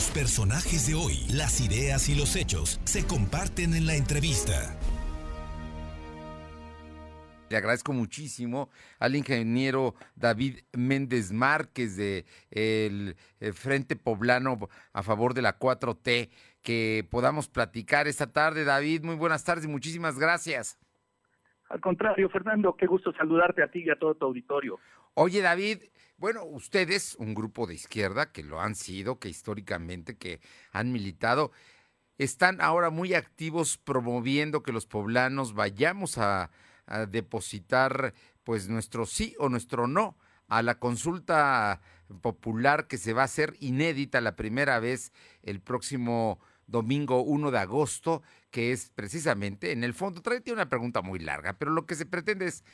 Los personajes de hoy, las ideas y los hechos se comparten en la entrevista. Le agradezco muchísimo al ingeniero David Méndez Márquez de el eh, Frente Poblano a favor de la 4T que podamos platicar esta tarde. David, muy buenas tardes y muchísimas gracias. Al contrario, Fernando, qué gusto saludarte a ti y a todo tu auditorio. Oye, David, bueno, ustedes, un grupo de izquierda que lo han sido, que históricamente que han militado, están ahora muy activos promoviendo que los poblanos vayamos a, depositar pues nuestro sí o nuestro no a la consulta popular que se va a hacer inédita la primera vez el próximo domingo 1 de agosto, que es precisamente, en el fondo, trae una pregunta muy larga, pero lo que se pretende es,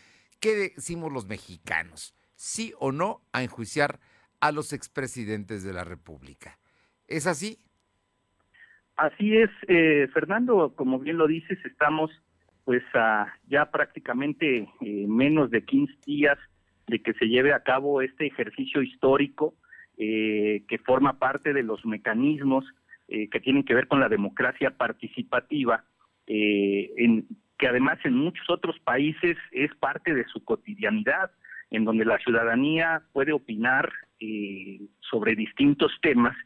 ¿qué decimos los mexicanos? ¿Sí o no a enjuiciar a los expresidentes de la República? ¿Es así? Así es, eh, Fernando, como bien lo dices, estamos pues ya prácticamente eh, menos de 15 días de que se lleve a cabo este ejercicio histórico eh, que forma parte de los mecanismos eh, que tienen que ver con la democracia participativa, eh, en, que además en muchos otros países es parte de su cotidianidad, en donde la ciudadanía puede opinar eh, sobre distintos temas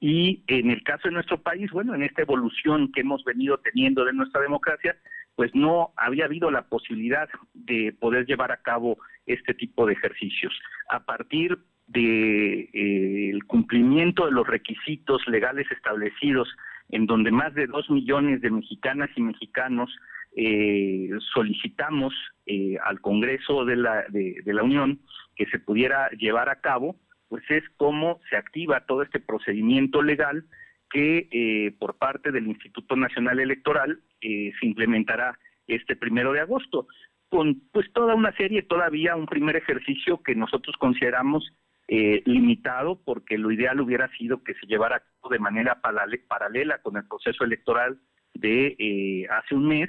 y en el caso de nuestro país, bueno, en esta evolución que hemos venido teniendo de nuestra democracia, pues no había habido la posibilidad de poder llevar a cabo este tipo de ejercicios. A partir de eh, cumplimiento de los requisitos legales establecidos, en donde más de dos millones de mexicanas y mexicanos eh, solicitamos eh, al Congreso de la, de, la Unión que se pudiera llevar a cabo, pues es cómo se activa todo este procedimiento legal que eh, por parte del Instituto Nacional Electoral eh, se implementará este primero de agosto, con pues toda una serie, todavía un primer ejercicio que nosotros consideramos eh, limitado, porque lo ideal hubiera sido que se llevara a cabo de manera paralela con el proceso electoral de eh, hace un mes.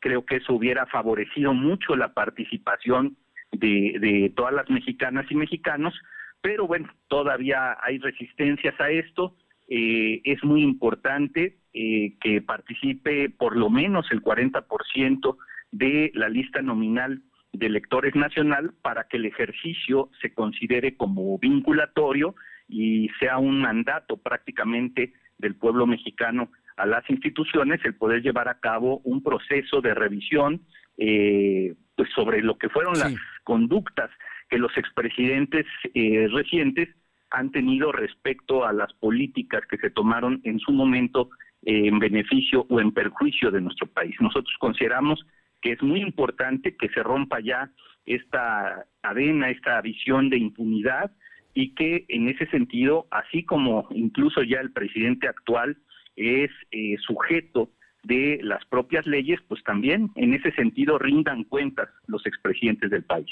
Creo que eso hubiera favorecido mucho la participación de, todas las mexicanas y mexicanos, pero bueno, todavía hay resistencias a esto. Eh, es muy importante eh, que participe por lo menos el 40% de la lista nominal de electores nacional para que el ejercicio se considere como vinculatorio y sea un mandato prácticamente del pueblo mexicano a las instituciones el poder llevar a cabo un proceso de revisión eh, pues sobre lo que fueron sí. las conductas que los expresidentes eh, recientes han tenido respecto a las políticas que se tomaron en su momento eh, en beneficio o en perjuicio de nuestro país. Nosotros consideramos que es muy importante que se rompa ya esta cadena, esta visión de impunidad y que en ese sentido, así como incluso ya el presidente actual es eh, sujeto de las propias leyes, pues también en ese sentido rindan cuentas los expresidentes del país.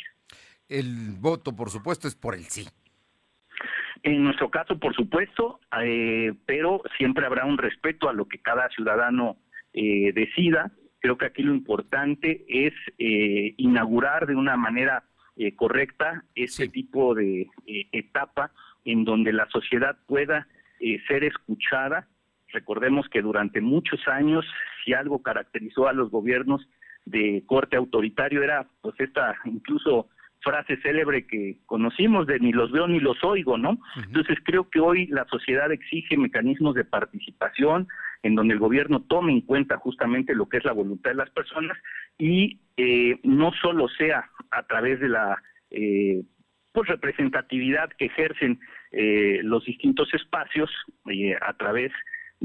El voto, por supuesto, es por el sí. En nuestro caso, por supuesto, eh, pero siempre habrá un respeto a lo que cada ciudadano eh, decida. Creo que aquí lo importante es eh, inaugurar de una manera eh, correcta este sí. tipo de eh, etapa en donde la sociedad pueda eh, ser escuchada. Recordemos que durante muchos años, si algo caracterizó a los gobiernos de corte autoritario era pues esta incluso frase célebre que conocimos de ni los veo ni los oigo, ¿no? Uh -huh. Entonces creo que hoy la sociedad exige mecanismos de participación en donde el gobierno tome en cuenta justamente lo que es la voluntad de las personas y eh, no solo sea a través de la eh, pues representatividad que ejercen eh, los distintos espacios eh, a través de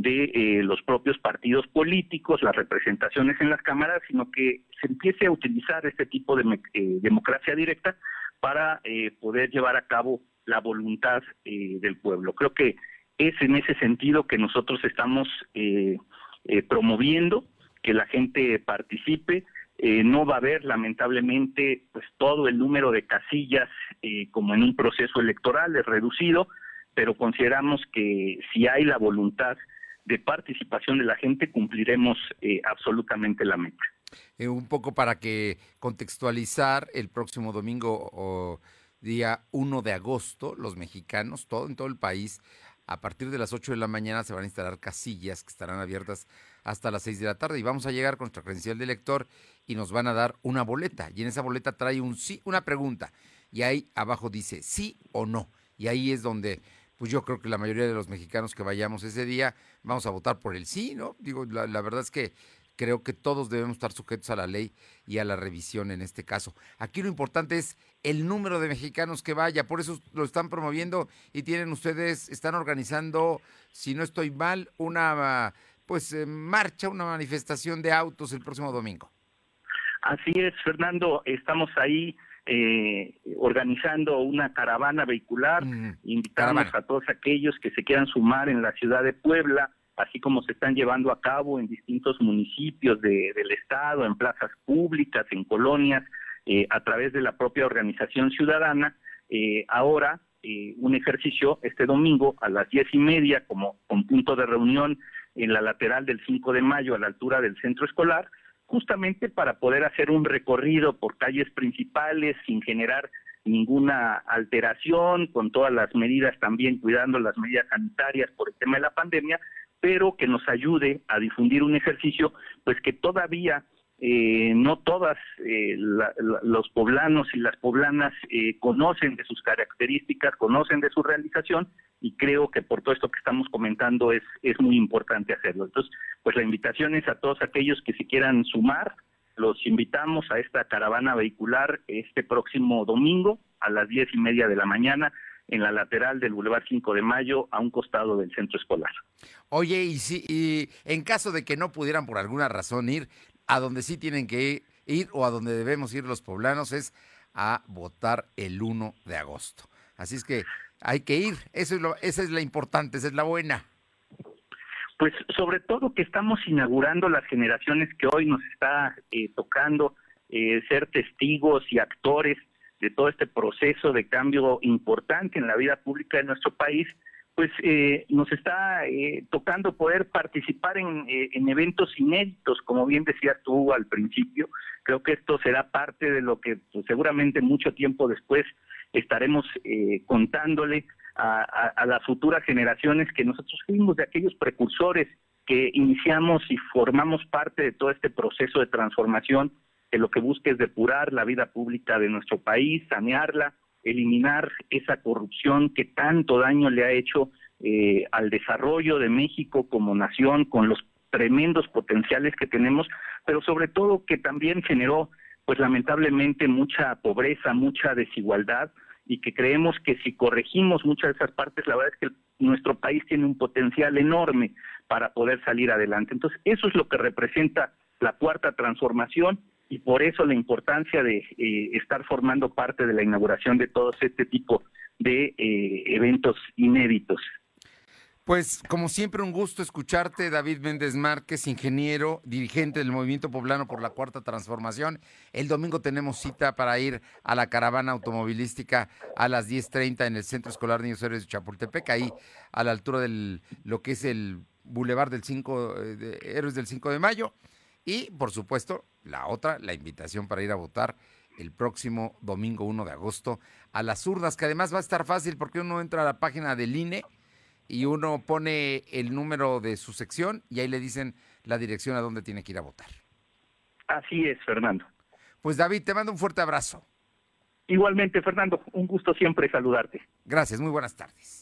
eh, los propios partidos políticos, las representaciones en las cámaras, sino que se empiece a utilizar este tipo de eh, democracia directa para eh, poder llevar a cabo la voluntad eh, del pueblo. Creo que es en ese sentido que nosotros estamos promoviendo que la gente participe. No va a haber, lamentablemente, pues todo el número de casillas como en un proceso electoral es reducido, pero consideramos que si hay la voluntad de participación de la gente, cumpliremos eh, absolutamente la meta. Eh, un poco para que contextualizar el próximo domingo o día 1 de agosto, los mexicanos, todo en todo el país, a partir de las 8 de la mañana se van a instalar casillas que estarán abiertas hasta las 6 de la tarde. Y vamos a llegar con nuestra credencial de lector y nos van a dar una boleta. Y en esa boleta trae un sí, una pregunta. Y ahí abajo dice sí o no. Y ahí es donde pues yo creo que la mayoría de los mexicanos que vayamos ese día vamos a votar por el sí, ¿no? Digo, la, la verdad es que creo que todos debemos estar sujetos a la ley y a la revisión en este caso. Aquí lo importante es el número de mexicanos que vaya, por eso lo están promoviendo y tienen ustedes, están organizando, si no estoy mal, una pues eh, marcha, una manifestación de autos el próximo domingo. Así es, Fernando, estamos ahí eh, organizando una caravana vehicular, mm, invitamos a todos aquellos que se quieran sumar en la ciudad de Puebla, así como se están llevando a cabo en distintos municipios del estado, en plazas públicas, en colonias, eh, a través de la propia organización ciudadana. Eh, ahora, eh, un ejercicio este domingo a las diez y media como con punto de reunión en la lateral del 5 de mayo a la altura del centro escolar, justamente para poder hacer un recorrido por calles principales sin generar ninguna alteración, con todas las medidas también cuidando las medidas sanitarias por el tema de la pandemia, pero que nos ayude a difundir un ejercicio, pues que todavía eh, no todas eh, los poblanos y las poblanas eh, conocen de sus características, conocen de su realización y creo que por todo esto que estamos comentando es, es muy importante hacerlo. Entonces, pues la invitación es a todos aquellos que se quieran sumar, los invitamos a esta caravana vehicular este próximo domingo a las diez y media de la mañana en la lateral del Boulevard 5 de Mayo, a un costado del centro escolar. Oye, y, si, y en caso de que no pudieran por alguna razón ir, a donde sí tienen que ir o a donde debemos ir los poblanos es a votar el 1 de agosto. Así es que hay que ir, Eso es lo, esa es la importante, esa es la buena. Pues sobre todo que estamos inaugurando las generaciones que hoy nos está eh, tocando eh, ser testigos y actores de todo este proceso de cambio importante en la vida pública de nuestro país, pues eh, nos está eh, tocando poder participar en, eh, en, eventos inéditos, como bien decías tú al principio. Creo que esto será parte de lo que pues, seguramente mucho tiempo después estaremos contándole a, a, las futuras generaciones que nosotros fuimos de aquellos precursores que iniciamos y formamos parte de todo este proceso de transformación que lo que busca es depurar la vida pública de nuestro país, sanearla, eliminar esa corrupción que tanto daño le ha hecho eh, al desarrollo de México como nación, con los tremendos potenciales que tenemos, pero sobre todo que también generó, pues lamentablemente, mucha pobreza, mucha desigualdad, y que creemos que si corregimos muchas de esas partes, la verdad es que nuestro país tiene un potencial enorme para poder salir adelante. Entonces, eso es lo que representa la cuarta transformación y por eso la importancia de eh, estar formando parte de la inauguración de todo este tipo de eh, eventos inéditos. Pues como siempre un gusto escucharte, David Méndez Márquez, ingeniero, dirigente del Movimiento Poblano por la Cuarta Transformación. El domingo tenemos cita para ir a la caravana automovilística a las 10.30 en el Centro Escolar Niños Héroes de Chapultepec, ahí a la altura de lo que es el Boulevard del 5 eh, de Héroes del 5 de Mayo. Y, por supuesto, la otra, la invitación para ir a votar el próximo domingo 1 de agosto a las urnas, que además va a estar fácil porque uno entra a la página del INE y uno pone el número de su sección y ahí le dicen la dirección a donde tiene que ir a votar. Así es, Fernando. Pues David, te mando un fuerte abrazo. Igualmente, Fernando, un gusto siempre saludarte. Gracias, muy buenas tardes.